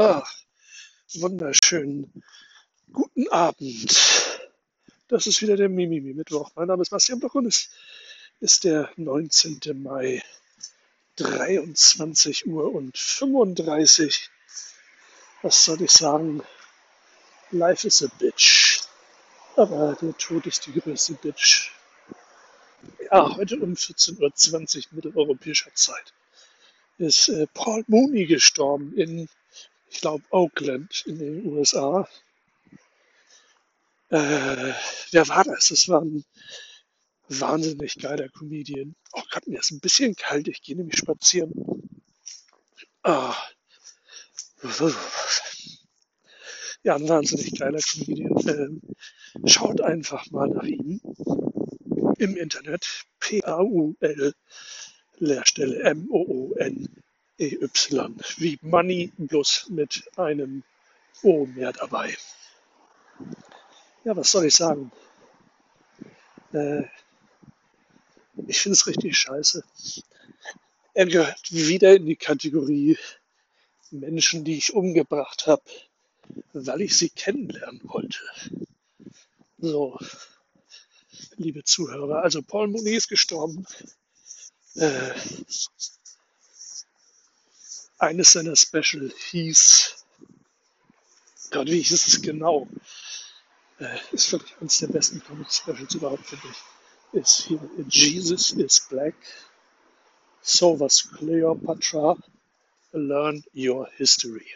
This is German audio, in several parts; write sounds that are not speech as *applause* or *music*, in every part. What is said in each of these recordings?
Ah, wunderschönen guten Abend. Das ist wieder der Mimimi Mittwoch. Mein Name ist Bastian Bloch und es ist der 19. Mai, 23 Uhr und 35. Was soll ich sagen? Life is a bitch. Aber der Tod ist die größte Bitch. Ja, heute um 14.20 Uhr mitteleuropäischer Zeit ist äh, Paul Mooney gestorben in, ich glaube, Oakland in den USA. Äh, wer war das? Das war ein wahnsinnig geiler Comedian. Oh Gott, mir ist ein bisschen kalt. Ich gehe nämlich spazieren. Ah. Ja, ein wahnsinnig geiler Comedian. Ähm, schaut einfach mal nach ihm im Internet. P-A-U-L Leerstelle M-O-O-N-E-Y. Wie Money, bloß mit einem O mehr dabei. Ja, was soll ich sagen? Äh, ich finde es richtig scheiße. Er gehört wieder in die Kategorie Menschen, die ich umgebracht habe, weil ich sie kennenlernen wollte. So, liebe Zuhörer, also Paul Mooney ist gestorben äh, eines seiner Special hieß, Gott, wie hieß es genau? Äh, ist wirklich eines der besten Comic Specials überhaupt, finde ich. Ist hier Jesus is Black. So was Cleopatra. Learn Your History.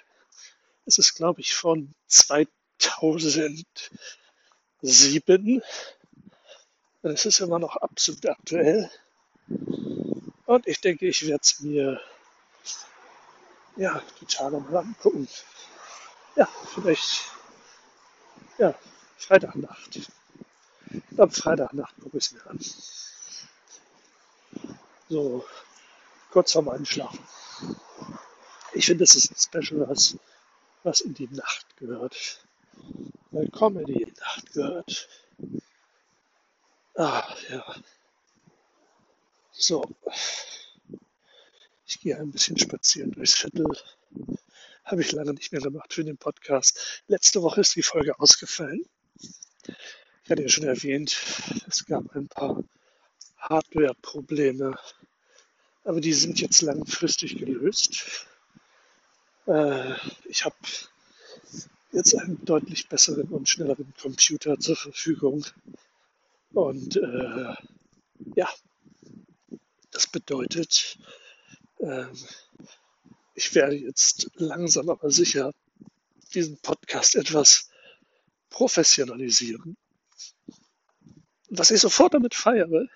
Es ist, glaube ich, von 2007. Es ist immer noch absolut aktuell. Und ich denke, ich werde es mir ja, die Tage mal angucken. Ja, vielleicht ja, Freitagnacht. Am Freitagnacht gucke ich es mir an. So, kurz vorm Einschlafen. Ich finde, das ist ein Special, was, was in die Nacht gehört. Weil Comedy in die Nacht gehört. Ah, ja. So, ich gehe ein bisschen spazieren durchs Viertel. Habe ich lange nicht mehr gemacht für den Podcast. Letzte Woche ist die Folge ausgefallen. Ich hatte ja schon erwähnt, es gab ein paar Hardware-Probleme, aber die sind jetzt langfristig gelöst. Äh, ich habe jetzt einen deutlich besseren und schnelleren Computer zur Verfügung. Und äh, ja, das bedeutet, ich werde jetzt langsam aber sicher diesen Podcast etwas professionalisieren. Was ich sofort damit feiere,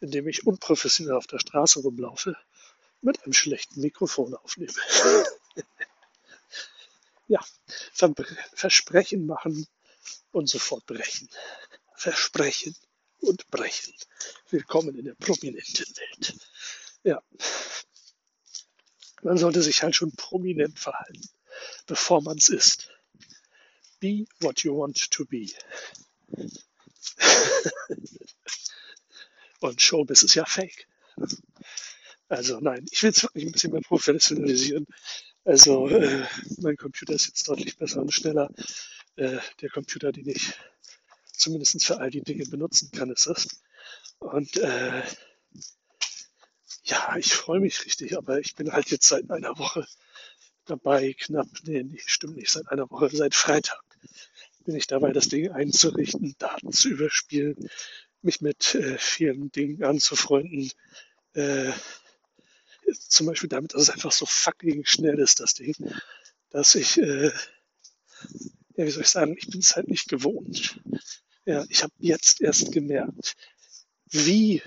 indem ich unprofessionell auf der Straße rumlaufe, mit einem schlechten Mikrofon aufnehme. *laughs* ja, Versprechen machen und sofort brechen. Versprechen und brechen. Willkommen in der prominenten Welt. Ja. Man sollte sich halt schon prominent verhalten, bevor man es ist. Be what you want to be. *laughs* Und Showbiz ist ja fake. Also nein, ich will es wirklich ein bisschen mehr professionalisieren. Also äh, mein Computer ist jetzt deutlich besser und schneller. Äh, der Computer, den ich zumindest für all die Dinge benutzen kann, ist das. Und äh, ja, ich freue mich richtig, aber ich bin halt jetzt seit einer Woche dabei, knapp, nee, nee, stimmt nicht, seit einer Woche, seit Freitag bin ich dabei, das Ding einzurichten, Daten zu überspielen, mich mit äh, vielen Dingen anzufreunden. Äh, zum Beispiel damit, dass es einfach so fucking schnell ist, das Ding, dass ich, äh, ja, wie soll ich sagen, ich bin es halt nicht gewohnt. Ja, ich habe jetzt erst gemerkt, wie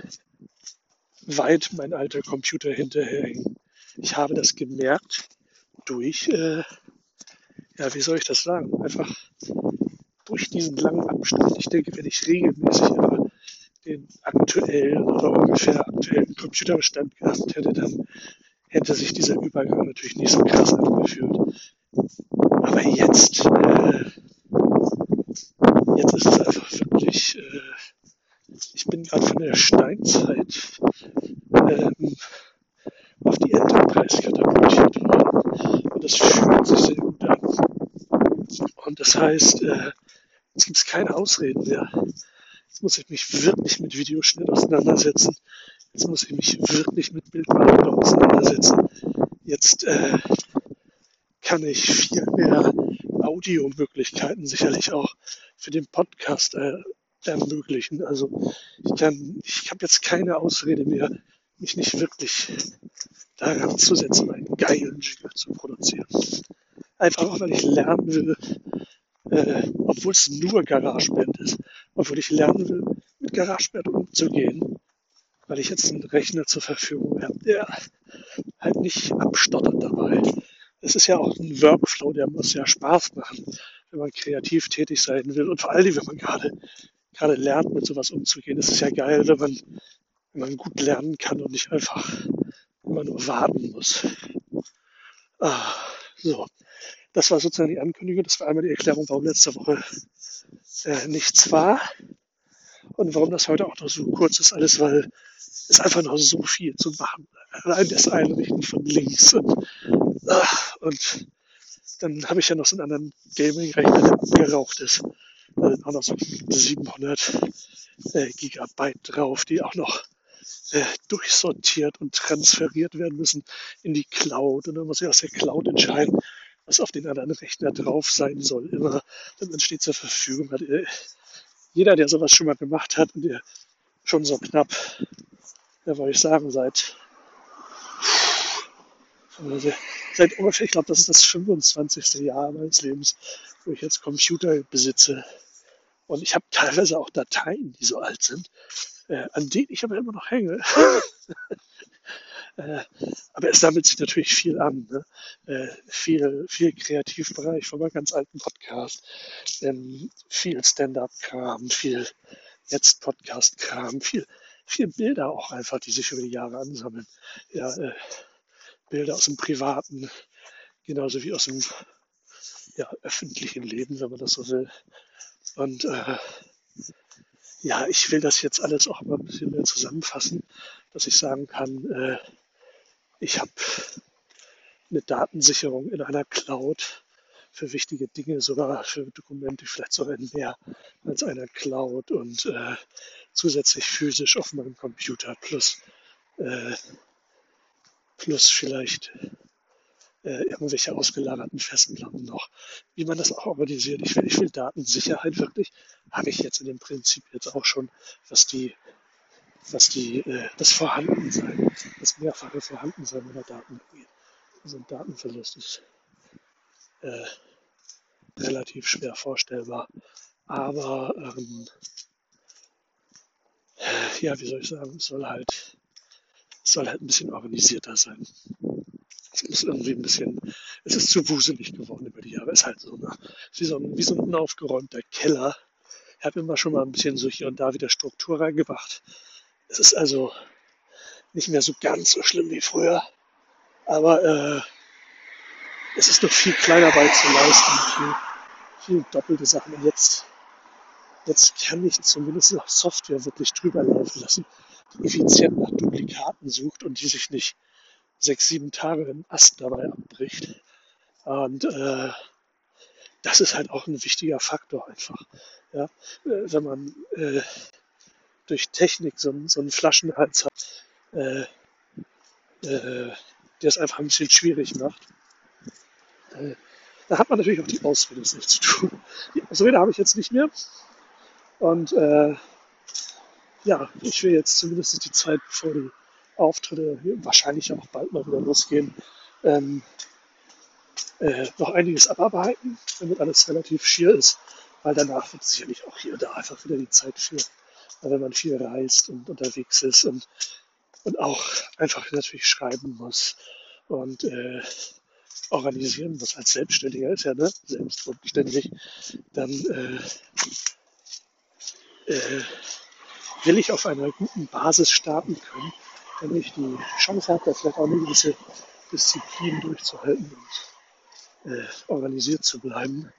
weit mein alter Computer hinterherhing. Ich habe das gemerkt durch, äh, ja, wie soll ich das sagen? Einfach durch diesen langen Abstand. Ich denke, wenn ich regelmäßig immer den aktuellen oder ungefähr aktuellen Computerbestand gehabt hätte, dann hätte sich dieser Übergang natürlich nicht so krass angefühlt. Aber jetzt, äh, jetzt ist es einfach wirklich, äh, ich bin gerade von der Steinzeit ähm, auf die Enterprise katapultiert worden. Und das fühlt sich sehr gut an. Und das heißt, äh, jetzt gibt es keine Ausreden mehr. Jetzt muss ich mich wirklich mit Videoschnitt auseinandersetzen. Jetzt muss ich mich wirklich mit Bildbearbeitung auseinandersetzen. Jetzt äh, kann ich viel mehr Audiomöglichkeiten sicherlich auch für den Podcast äh, ermöglichen. Also ich ich habe jetzt keine Ausrede mehr, mich nicht wirklich daran zu setzen, einen geilen Jingle zu produzieren. Einfach auch, weil ich lernen will, äh, obwohl es nur GarageBand ist, obwohl ich lernen will, mit GarageBand umzugehen, weil ich jetzt einen Rechner zur Verfügung habe, der halt nicht abstottert dabei. Es ist ja auch ein Workflow, der muss ja Spaß machen, wenn man kreativ tätig sein will und vor allem, wenn man gerade gerade lernt, mit sowas umzugehen. Es ist ja geil, wenn man, wenn man gut lernen kann und nicht einfach immer nur warten muss. Ah, so, das war sozusagen die Ankündigung. Das war einmal die Erklärung, warum letzte Woche äh, nichts war und warum das heute auch noch so kurz ist. Alles, weil es einfach noch so viel zu machen. Allein das Einrichten von Links und, ach, und dann habe ich ja noch so einen anderen Gaming-Rechner, der abgeraucht ist. Da sind auch noch so 700 äh, Gigabyte drauf, die auch noch äh, durchsortiert und transferiert werden müssen in die Cloud. Und dann muss ich aus der Cloud entscheiden, was auf den anderen Rechner drauf sein soll. Immer, dann entsteht zur Verfügung. Hat, äh, jeder, der sowas schon mal gemacht hat und der schon so knapp, ja, wollte ich sagen, seit also seit ungefähr, ich glaube, das ist das 25. Jahr meines Lebens, wo ich jetzt Computer besitze. Und ich habe teilweise auch Dateien, die so alt sind, äh, an denen ich aber immer noch hänge. *laughs* äh, aber es sammelt sich natürlich viel an. Ne? Äh, viel, viel Kreativbereich von meinem ganz alten Podcast. Ähm, viel Stand-up-Kram, viel jetzt Podcast-Kram, viel, viel Bilder auch einfach, die sich über die Jahre ansammeln. Ja, äh, Bilder aus dem privaten, genauso wie aus dem ja, öffentlichen Leben, wenn man das so will. Und äh, ja, ich will das jetzt alles auch mal ein bisschen mehr zusammenfassen, dass ich sagen kann, äh, ich habe eine Datensicherung in einer Cloud für wichtige Dinge, sogar für Dokumente, vielleicht sogar in mehr als einer Cloud und äh, zusätzlich physisch auf meinem Computer plus, äh, plus vielleicht äh, irgendwelche ausgelagerten Festplatten noch. Wie man das auch organisiert. Ich will, ich will Datensicherheit wirklich, habe ich jetzt in dem Prinzip jetzt auch schon, was die, was die, äh, das Vorhandensein, das mehrfache Vorhandensein meiner Daten angeht. Also ein Datenverlust ist äh, relativ schwer vorstellbar. Aber ähm, ja, wie soll ich sagen, es soll halt, soll halt ein bisschen organisierter sein ist irgendwie ein bisschen, es ist zu wuselig geworden über die Jahre. Es ist halt so, ne? wie, so ein, wie so ein unaufgeräumter Keller. Ich habe immer schon mal ein bisschen so hier und da wieder Struktur reingebracht. Es ist also nicht mehr so ganz so schlimm wie früher, aber äh, es ist noch viel Kleinarbeit zu leisten, viel, viel doppelte Sachen. Und jetzt, jetzt kann ich zumindest noch Software wirklich drüber laufen lassen, die effizient nach Duplikaten sucht und die sich nicht sechs, sieben Tage den Ast dabei abbricht. Und äh, das ist halt auch ein wichtiger Faktor einfach. Ja? Äh, wenn man äh, durch Technik so, so einen Flaschenhals hat, äh, äh, der es einfach ein bisschen schwierig macht. Äh, da hat man natürlich auch die Ausrede, es nicht zu tun. Die Ausrede habe ich jetzt nicht mehr. Und äh, ja, ich will jetzt zumindest die Zeit, bevor die Auftritte wahrscheinlich auch bald mal wieder losgehen, ähm, äh, noch einiges abarbeiten, damit alles relativ schier ist, weil danach wird sicherlich auch hier und da einfach wieder die Zeit für, wenn man viel reist und unterwegs ist und, und auch einfach natürlich schreiben muss und äh, organisieren muss. Als Selbstständiger, ist ja ne, selbstständig, dann äh, äh, will ich auf einer guten Basis starten können, wenn ich die Chance habe, da vielleicht auch eine gewisse Disziplin durchzuhalten und äh, organisiert zu bleiben.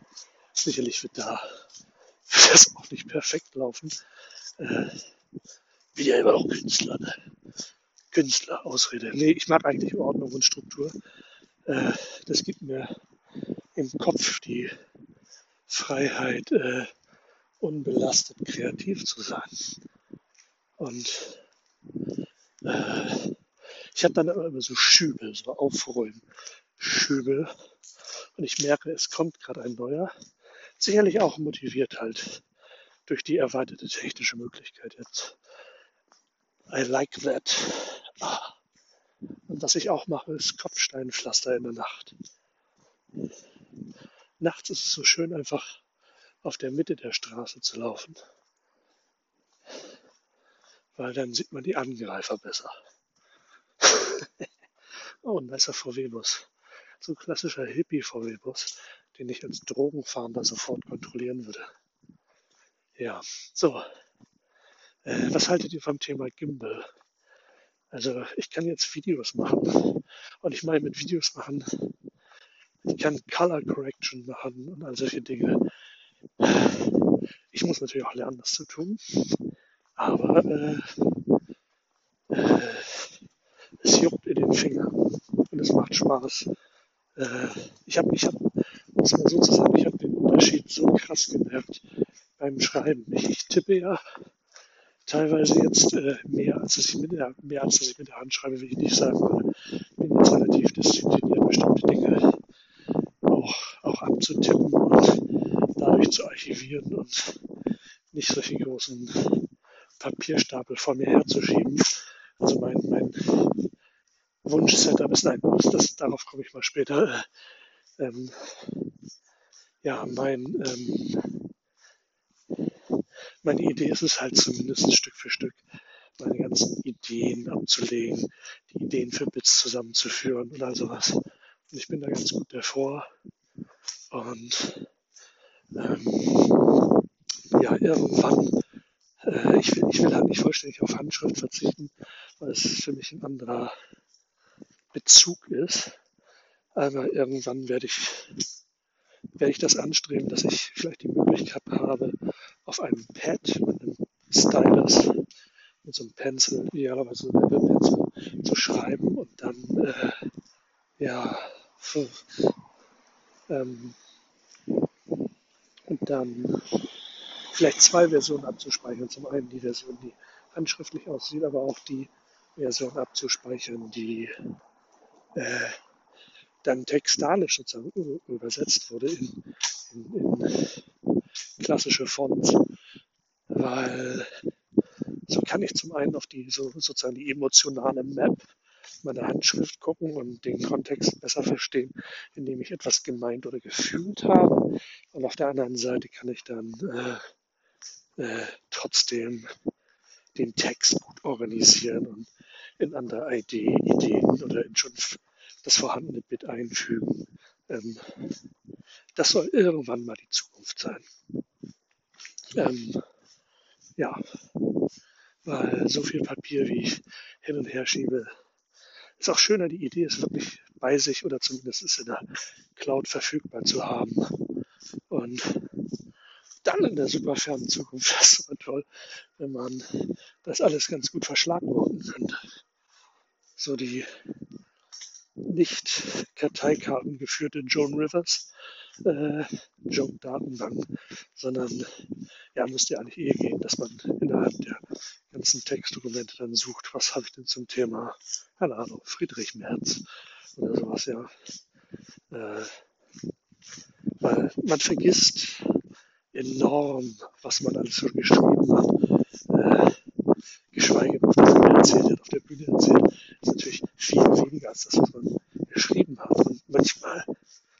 Sicherlich wird da *laughs* das auch nicht perfekt laufen. Äh, wie ja immer noch Künstler. Ne? Künstler, Ausrede. Nee, ich mag eigentlich Ordnung und Struktur. Äh, das gibt mir im Kopf die Freiheit, äh, unbelastet kreativ zu sein. Und ich habe dann immer so Schübe, so Aufräumen, Schübe. Und ich merke, es kommt gerade ein neuer. Sicherlich auch motiviert halt durch die erweiterte technische Möglichkeit jetzt. I like that. Ah. Und was ich auch mache, ist Kopfsteinpflaster in der Nacht. Nachts ist es so schön, einfach auf der Mitte der Straße zu laufen. Weil dann sieht man die Angreifer besser. *laughs* oh, ein weißer VW-Bus. So ein klassischer Hippie-VW-Bus, den ich als Drogenfahnder sofort kontrollieren würde. Ja, so. Äh, was haltet ihr vom Thema Gimbal? Also ich kann jetzt Videos machen. Und ich meine mit Videos machen, ich kann Color Correction machen und all solche Dinge. Ich muss natürlich auch lernen, das zu tun. Aber äh, äh, es juckt in den Fingern und es macht Spaß. Äh, ich habe, ich hab, muss man so sagen, ich habe den Unterschied so krass gemerkt beim Schreiben. Ich, ich tippe ja teilweise jetzt äh, mehr, als ich mit der, mehr als ich mit der Hand schreibe, will ich nicht sagen. Ich bin jetzt relativ diszipliniert, bestimmte Dinge auch, auch abzutippen und dadurch zu archivieren und nicht solche großen Papierstapel vor mir herzuschieben. Also mein, mein Wunsch-Setup ist, nein, das, darauf komme ich mal später. Ähm, ja, mein, ähm, meine Idee ist es halt zumindest Stück für Stück, meine ganzen Ideen abzulegen, die Ideen für Bits zusammenzuführen und all sowas. Und ich bin da ganz gut davor. Und ähm, ja, irgendwann äh, ich, will, ich will halt nicht vollständig auf Handschrift verzichten, weil es für mich ein anderer Bezug ist. Aber irgendwann werde ich, werde ich das anstreben, dass ich vielleicht die Möglichkeit habe, auf einem Pad mit einem Stylus, mit so einem Pencil, idealerweise einem Pencil, zu schreiben und dann, äh, ja, ähm, und dann vielleicht zwei Versionen abzuspeichern. Zum einen die Version, die handschriftlich aussieht, aber auch die Version abzuspeichern, die äh, dann textalisch sozusagen übersetzt wurde in, in, in klassische Fonts. Weil so kann ich zum einen auf die so, sozusagen die emotionale Map meiner Handschrift gucken und den Kontext besser verstehen, indem ich etwas gemeint oder gefühlt habe. Und auf der anderen Seite kann ich dann äh, äh, trotzdem den Text gut organisieren und in andere Idee, Ideen oder in schon das vorhandene Bit einfügen. Ähm, das soll irgendwann mal die Zukunft sein. Ähm, ja, weil so viel Papier, wie ich hin und her schiebe, ist auch schöner, die Idee ist wirklich bei sich oder zumindest ist in der Cloud verfügbar zu haben. Und dann in der super fernen Zukunft wäre es aber toll, wenn man das alles ganz gut verschlagworten könnte. So die nicht Karteikarten geführte Joan Rivers äh, Joke-Datenbank, sondern ja, müsste ja eigentlich eh gehen, dass man innerhalb der ganzen Textdokumente dann sucht, was habe ich denn zum Thema, keine Ahnung, Friedrich Merz oder sowas, ja. Äh, weil man vergisst, enorm, was man alles schon geschrieben hat. Äh, geschweige denn, was man erzählt hat, auf der Bühne erzählt, ist natürlich viel weniger als das, was man geschrieben hat. Und manchmal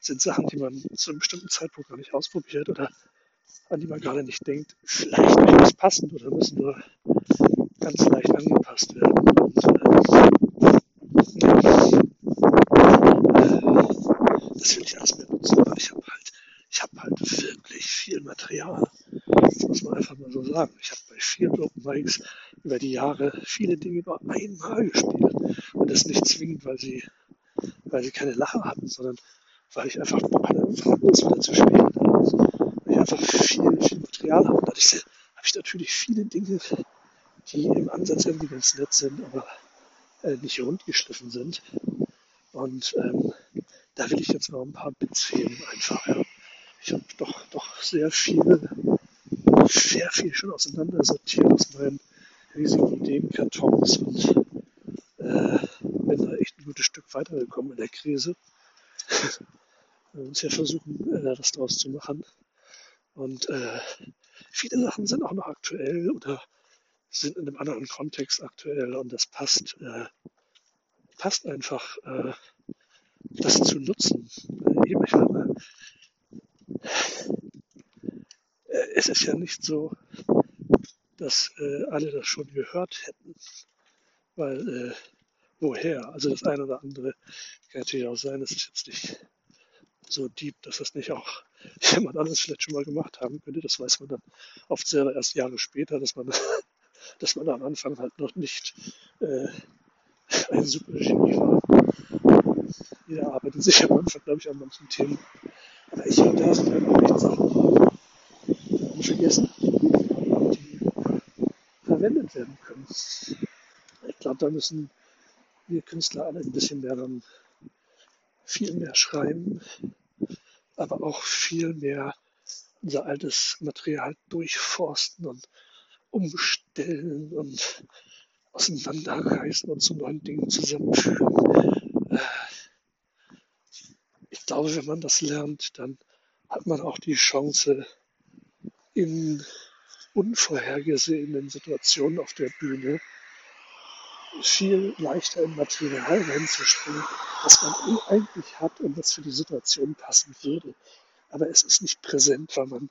sind Sachen, die man zu einem bestimmten Zeitpunkt noch nicht ausprobiert oder an die man gerade nicht denkt, vielleicht durchaus passend oder müssen nur ganz leicht angepasst werden. Und, äh, das will ich alles mehr nutzen, aber ich habe halt ich habe halt wirklich viel Material. Das muss man einfach mal so sagen. Ich habe bei vielen Open Mics über die Jahre viele Dinge nur einmal gespielt. Und das nicht zwingend, weil sie, weil sie keine Lache hatten, sondern weil ich einfach Bock hatte, das wieder zu spielen. Weil ich einfach viel, viel Material habe. Und dadurch habe ich natürlich viele Dinge, die im Ansatz irgendwie ganz nett sind, aber äh, nicht rund geschliffen sind. Und ähm, da will ich jetzt noch ein paar Bits heben einfach. Ja. Ich habe doch, doch sehr viel, sehr viel schon auseinandersortiert aus meinen riesigen Ideenkartons und äh, bin da echt ein gutes Stück weitergekommen in der Krise. Wir uns ja versuchen, äh, das daraus zu machen. Und äh, viele Sachen sind auch noch aktuell oder sind in einem anderen Kontext aktuell und das passt, äh, passt einfach, äh, das zu nutzen. Äh, ich meine, äh, es ist ja nicht so, dass äh, alle das schon gehört hätten, weil äh, woher? Also das eine oder andere kann natürlich auch sein, es ist jetzt nicht so deep, dass das nicht auch *laughs* jemand anderes vielleicht schon mal gemacht haben könnte. Das weiß man dann oft selber erst Jahre später, dass man, *laughs* dass man am Anfang halt noch nicht äh, ein super Genie war. Jeder arbeitet sich am Anfang, glaube ich, an manchen Themen. Ich habe da sind halt auch echt Sachen vergessen, die verwendet werden können. Ich glaube, da müssen wir Künstler alle ein bisschen mehr dann viel mehr schreiben, aber auch viel mehr unser altes Material durchforsten und umstellen und auseinanderreißen und zu neuen Dingen zusammenführen. Ich glaube, wenn man das lernt, dann hat man auch die Chance, in unvorhergesehenen Situationen auf der Bühne viel leichter in Material reinzuspringen, was man eigentlich hat und was für die Situation passen würde. Aber es ist nicht präsent, weil man,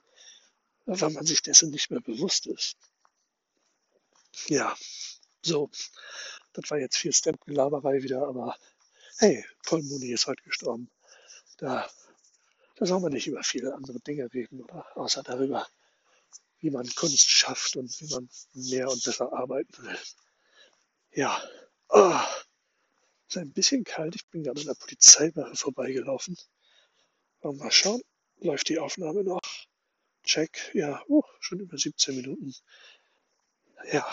weil man sich dessen nicht mehr bewusst ist. Ja, so, das war jetzt viel Stamp-Gelaberei wieder, aber hey, Paul Mooney ist heute gestorben. Da, da soll man nicht über viele andere Dinge reden, oder? Außer darüber, wie man Kunst schafft und wie man mehr und besser arbeiten will. Ja, oh, ist ein bisschen kalt. Ich bin gerade an der Polizeiwache vorbeigelaufen. Mal schauen, läuft die Aufnahme noch? Check, ja, oh, schon über 17 Minuten. Ja,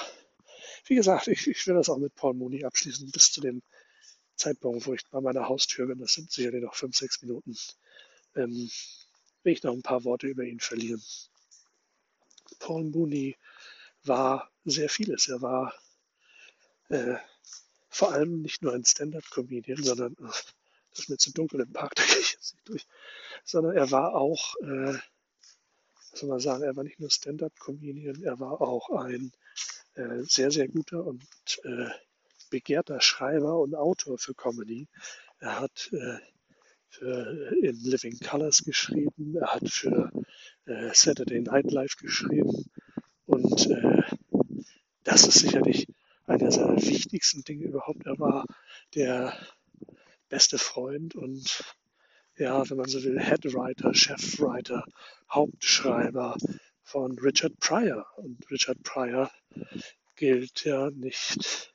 wie gesagt, ich, ich will das auch mit Paul Mooney abschließen bis zu dem Zeitpunkt, wo ich bei meiner Haustür bin. Das sind sicherlich noch 5, 6 Minuten. Ähm, will ich noch ein paar Worte über ihn verlieren. Paul Mooney war sehr vieles. Er war äh, vor allem nicht nur ein Stand-up-Comedian, sondern ach, das ist mir zu dunkel im Park, *laughs* da gehe ich jetzt nicht durch, sondern er war auch, äh, was soll man sagen, er war nicht nur Stand-up-Comedian, er war auch ein äh, sehr, sehr guter und äh, begehrter Schreiber und Autor für Comedy. Er hat äh, für In Living Colors geschrieben, er hat für äh, Saturday Night Live geschrieben und äh, das ist sicherlich einer seiner wichtigsten Dinge überhaupt. Er war der beste Freund und ja, wenn man so will, Headwriter, Chefwriter, Hauptschreiber von Richard Pryor. Und Richard Pryor gilt ja nicht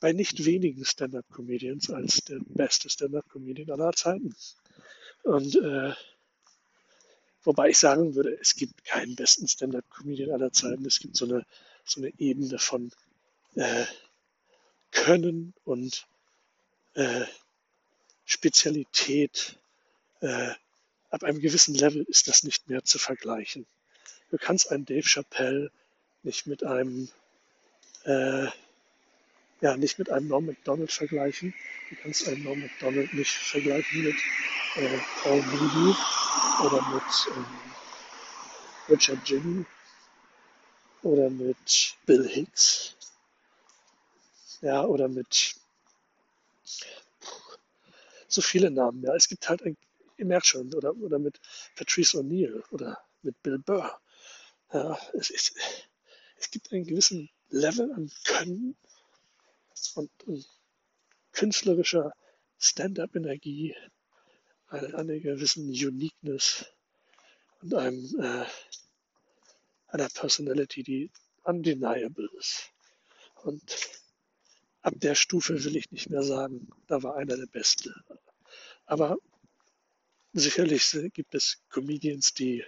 bei nicht wenigen Stand-up-Comedians als der beste Stand-up-Comedian aller Zeiten. Und äh, wobei ich sagen würde, es gibt keinen besten Stand-up-Comedian aller Zeiten. Es gibt so eine, so eine Ebene von äh, Können und äh, Spezialität. Äh, ab einem gewissen Level ist das nicht mehr zu vergleichen. Du kannst einen Dave Chappelle nicht mit einem äh, ja, nicht mit einem Norm MacDonald vergleichen. Du kannst einen Norm MacDonald nicht vergleichen mit äh, Paul Moody oder mit ähm, Richard Jimmy oder mit Bill Hicks ja, oder mit so viele Namen. Ja, es gibt halt ein, ihr merkt schon, oder, oder mit Patrice O'Neill oder mit Bill Burr. Ja, es, ist, es gibt einen gewissen Level an Können und, und künstlerischer Stand-up-Energie, eine, eine gewissen Uniqueness und einem, äh, einer Personality, die undeniable ist. Und ab der Stufe will ich nicht mehr sagen, da war einer der Beste. Aber sicherlich gibt es Comedians, die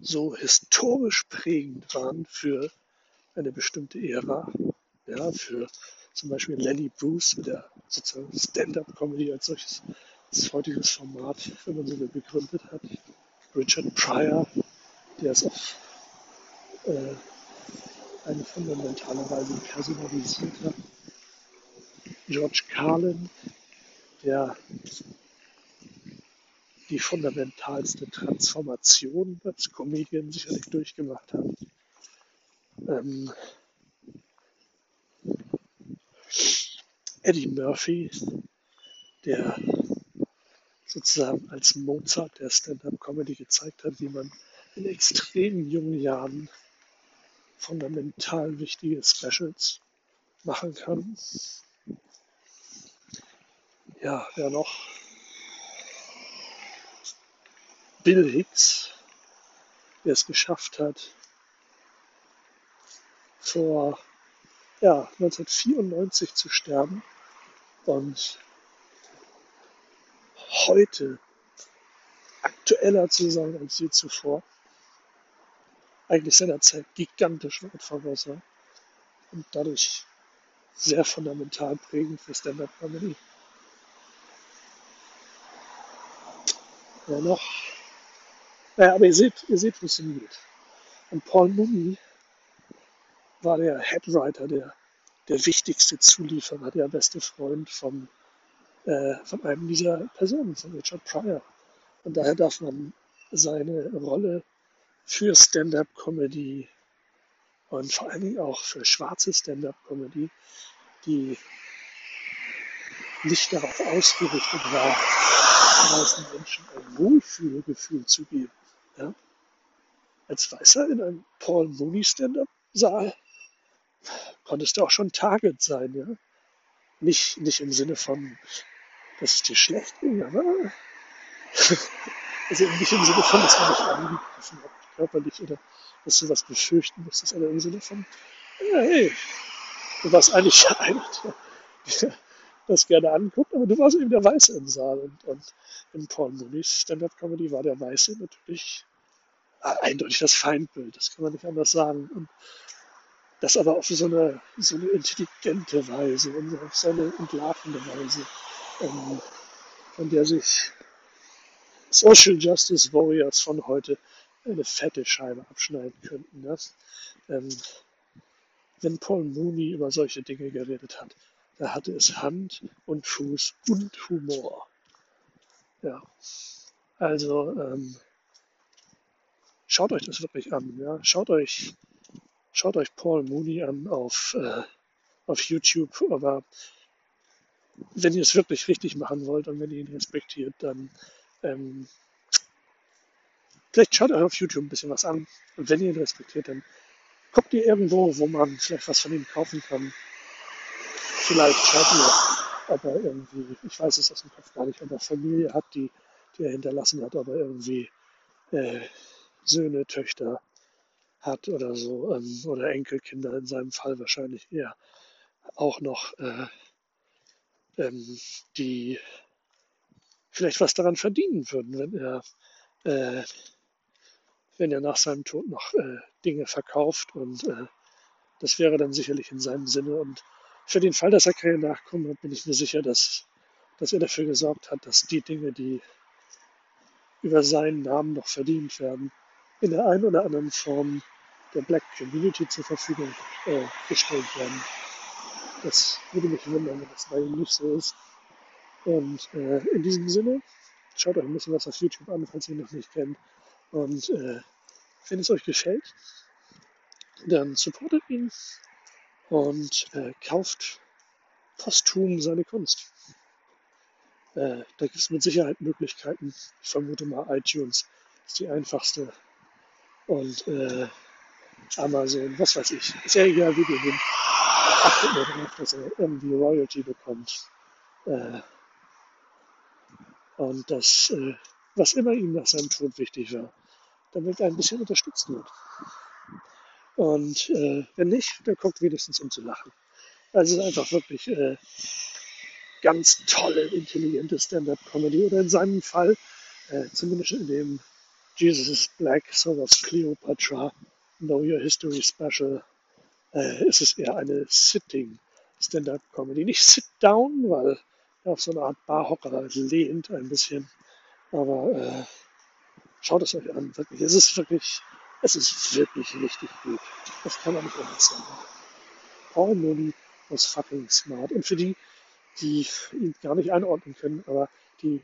so historisch prägend waren für eine bestimmte Ära. Ja, für zum Beispiel Lenny Bruce, der sozusagen Stand-up-Comedy als solches als heutiges Format, wenn man so will, begründet hat. Richard Pryor, der es auf äh, eine fundamentale Weise personalisiert hat. George Carlin, der die fundamentalste Transformation als Comedian sicherlich durchgemacht hat. Ähm, Eddie Murphy, der sozusagen als Mozart der Stand-up-Comedy gezeigt hat, wie man in extrem jungen Jahren fundamental wichtige Specials machen kann. Ja, wer noch? Bill Hicks, der es geschafft hat, vor ja, 1994 zu sterben und heute aktueller zu sein als je zuvor. Eigentlich seinerzeit gigantisch weit voraus war und dadurch sehr fundamental prägend für Stand-Up-Comedy. Ja, noch. Naja, aber ihr seht, ihr seht, wo es hingeht. Und Paul Mummy war der Headwriter, der, der wichtigste Zulieferer, der beste Freund vom äh, von einem dieser Personen, von Richard Pryor. Und daher darf man seine Rolle für Stand-up-Comedy und vor allen Dingen auch für schwarze Stand-up-Comedy, die nicht darauf ausgerichtet war, weißen Menschen ein Wohlfühlgefühl zu geben. Ja? Als Weißer in einem Paul Mooney Stand-up-Saal konntest du auch schon Target sein. Ja? Nicht, nicht im Sinne von dass es dir schlecht ging, aber *laughs* also nicht im Sinne von, dass man dich angegriffen hat, körperlich oder dass du was befürchten musstest, aber im Sinne von, ja, hey, du warst eigentlich einer, der, das gerne anguckt, aber du warst eben der Weiße im Saal und, und in Paul Mooney's Stand-Up-Comedy war der Weiße natürlich eindeutig das Feindbild, das kann man nicht anders sagen. Und das aber auf so eine, so eine intelligente Weise auf so eine entlarvende Weise ähm, von der sich Social Justice Warriors von heute eine fette Scheibe abschneiden könnten. Ne? Ähm, wenn Paul Mooney über solche Dinge geredet hat, da hatte es Hand und Fuß und Humor. Ja, also ähm, schaut euch das wirklich an. Ja? Schaut euch, schaut euch Paul Mooney an auf, äh, auf YouTube, aber wenn ihr es wirklich richtig machen wollt und wenn ihr ihn respektiert, dann ähm, vielleicht schaut euch auf YouTube ein bisschen was an. Und wenn ihr ihn respektiert, dann guckt ihr irgendwo, wo man vielleicht was von ihm kaufen kann. Vielleicht schaut ihr, ob er irgendwie, ich weiß es aus dem Kopf gar nicht, ob er Familie hat, die, die er hinterlassen hat, ob er irgendwie äh, Söhne, Töchter hat oder so, ähm, oder Enkelkinder in seinem Fall wahrscheinlich eher auch noch. Äh, ähm, die vielleicht was daran verdienen würden, wenn er, äh, wenn er nach seinem Tod noch äh, Dinge verkauft. Und äh, das wäre dann sicherlich in seinem Sinne. Und für den Fall, dass er keine Nachkommen hat, bin ich mir sicher, dass, dass er dafür gesorgt hat, dass die Dinge, die über seinen Namen noch verdient werden, in der einen oder anderen Form der Black Community zur Verfügung äh, gestellt werden. Das würde mich wundern, wenn das bei ihm nicht so ist. Und äh, in diesem Sinne, schaut euch ein bisschen was auf YouTube an, falls ihr noch nicht kennt. Und äh, wenn es euch gefällt, dann supportet ihn und äh, kauft posthum seine Kunst. Äh, da gibt es mit Sicherheit Möglichkeiten. Ich vermute mal, iTunes ist die einfachste. Und äh, Amazon, was weiß ich. Ist ja egal, wie du den achtet nur darauf, dass er irgendwie Royalty bekommt. Äh, und das, äh, was immer ihm nach seinem Tod wichtig war, damit er ein bisschen unterstützt wird. Und äh, wenn nicht, dann guckt wenigstens um zu lachen. Also es ist einfach wirklich ganz tolle, intelligente Stand-up-Comedy. Oder in seinem Fall, zumindest in dem Jesus is Black, so was Cleopatra, Know Your History Special, äh, ist es eher eine Sitting Stand-up-Comedy. Nicht Sit-Down, weil auf so eine Art Barhocker lehnt ein bisschen. Aber äh, schaut es euch an, wirklich. Es ist wirklich, es ist wirklich richtig gut. Das kann man nicht anders sagen. Paul Mooney was fucking smart. Und für die, die ihn gar nicht einordnen können, aber die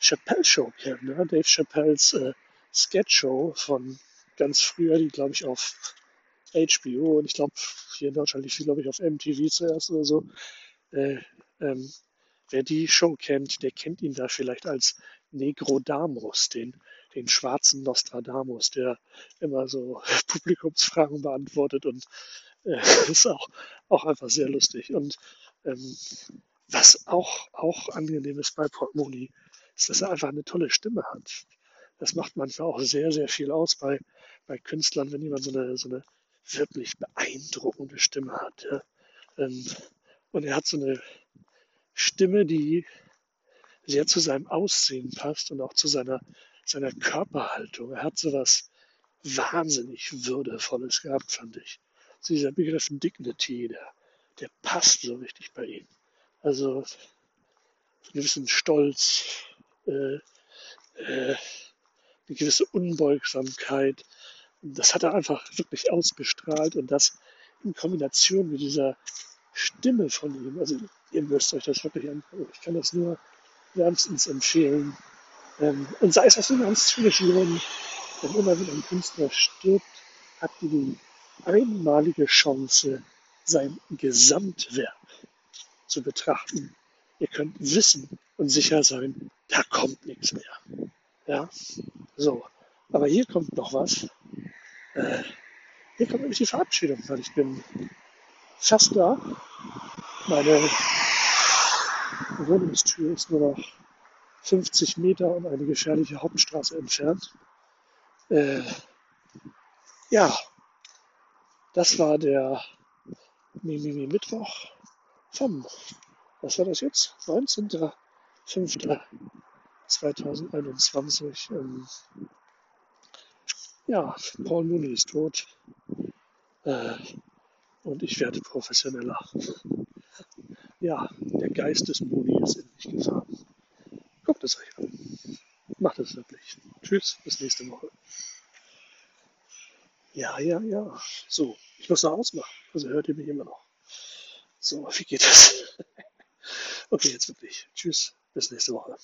Chappelle Show kennen, ne? Dave Chappelles äh, Sketch Show von ganz früher, die glaube ich auf HBO und ich glaube hier in Deutschland lief die glaube ich auf MTV zuerst oder so. Äh, ähm, wer die Show kennt, der kennt ihn da vielleicht als Negrodamus, den, den schwarzen Nostradamus, der immer so *laughs* Publikumsfragen beantwortet und äh, *laughs* ist auch, auch einfach sehr lustig. Und ähm, was auch, auch angenehm ist bei Mooney, ist, dass er einfach eine tolle Stimme hat. Das macht manchmal auch sehr, sehr viel aus bei, bei Künstlern, wenn jemand so eine, so eine wirklich beeindruckende Stimme hat. Ja. Ähm, und er hat so eine Stimme, die sehr zu seinem Aussehen passt und auch zu seiner, seiner Körperhaltung. Er hat so was wahnsinnig Würdevolles gehabt, fand ich. So dieser Begriff Dignity, der, der passt so richtig bei ihm. Also gewissen Stolz, äh, äh, eine gewisse Unbeugsamkeit. Das hat er einfach wirklich ausgestrahlt und das in Kombination mit dieser Stimme von ihm. Also ihr müsst euch das wirklich angucken. Ich kann das nur wärmstens empfehlen. Ähm, und sei es aus einem ganz zynischen Grund, denn immer wenn ein Künstler stirbt, hat die einmalige Chance, sein Gesamtwerk zu betrachten. Ihr könnt wissen und sicher sein, da kommt nichts mehr. Ja, so. Aber hier kommt noch was. Äh, hier kommt nämlich die Verabschiedung, weil ich bin fast da. Meine Wohnungstür ist nur noch 50 Meter und eine gefährliche Hauptstraße entfernt. Äh, ja, das war der Mimimi Mittwoch vom, was war das jetzt? 19.05.2021. Ähm, ja, Paul Mooney ist tot. Äh, und ich werde professioneller. Ja, der Geist des Mooney ist in mich gefahren. Guckt es euch an. Macht es wirklich. Tschüss, bis nächste Woche. Ja, ja, ja. So, ich muss noch ausmachen. Also hört ihr mich immer noch. So, wie geht das? *laughs* okay, jetzt wirklich. Tschüss, bis nächste Woche.